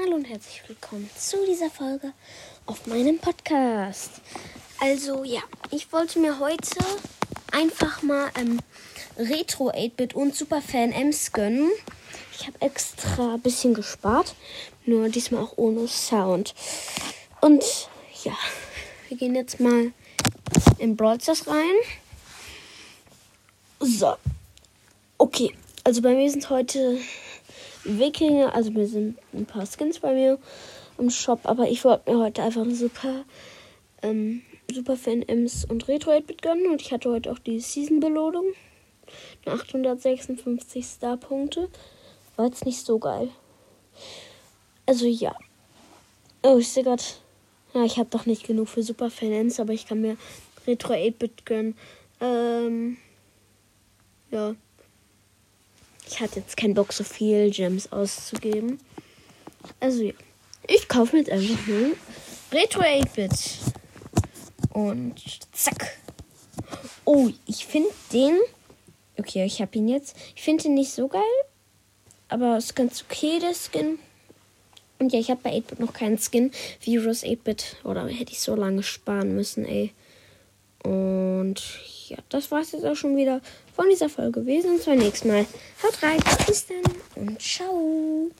Hallo und herzlich willkommen zu dieser Folge auf meinem Podcast. Also ja, ich wollte mir heute einfach mal ähm, Retro 8-Bit und Superfan Ems gönnen. Ich habe extra ein bisschen gespart, nur diesmal auch ohne Sound. Und ja, wir gehen jetzt mal in Brawl rein. So. Okay, also bei mir sind heute Wikinger, also mir sind ein paar Skins bei mir im Shop, aber ich wollte mir heute einfach ein super, ähm, super Fan Ems und Retro 8-Bit gönnen und ich hatte heute auch die Season-Belohnung. 856 Star-Punkte. War jetzt nicht so geil. Also ja. Oh, ich sehe gerade. Ja, ich habe doch nicht genug für Super Fan Ems, aber ich kann mir Retro 8-Bit gönnen. Ähm. Ja. Ich hatte jetzt keinen Bock, so viel Gems auszugeben. Also ja. Ich kaufe mir jetzt einfach nur Retro 8-Bit. Und zack. Oh, ich finde den. Okay, ich habe ihn jetzt. Ich finde ihn nicht so geil. Aber es ist ganz okay, der Skin. Und ja, ich habe bei 8-Bit noch keinen Skin. Virus 8-Bit. Oder hätte ich so lange sparen müssen, ey. Und ja, das war es jetzt auch schon wieder von dieser Folge gewesen. Und zwar nächstes Mal. Haut rein, bis dann und ciao.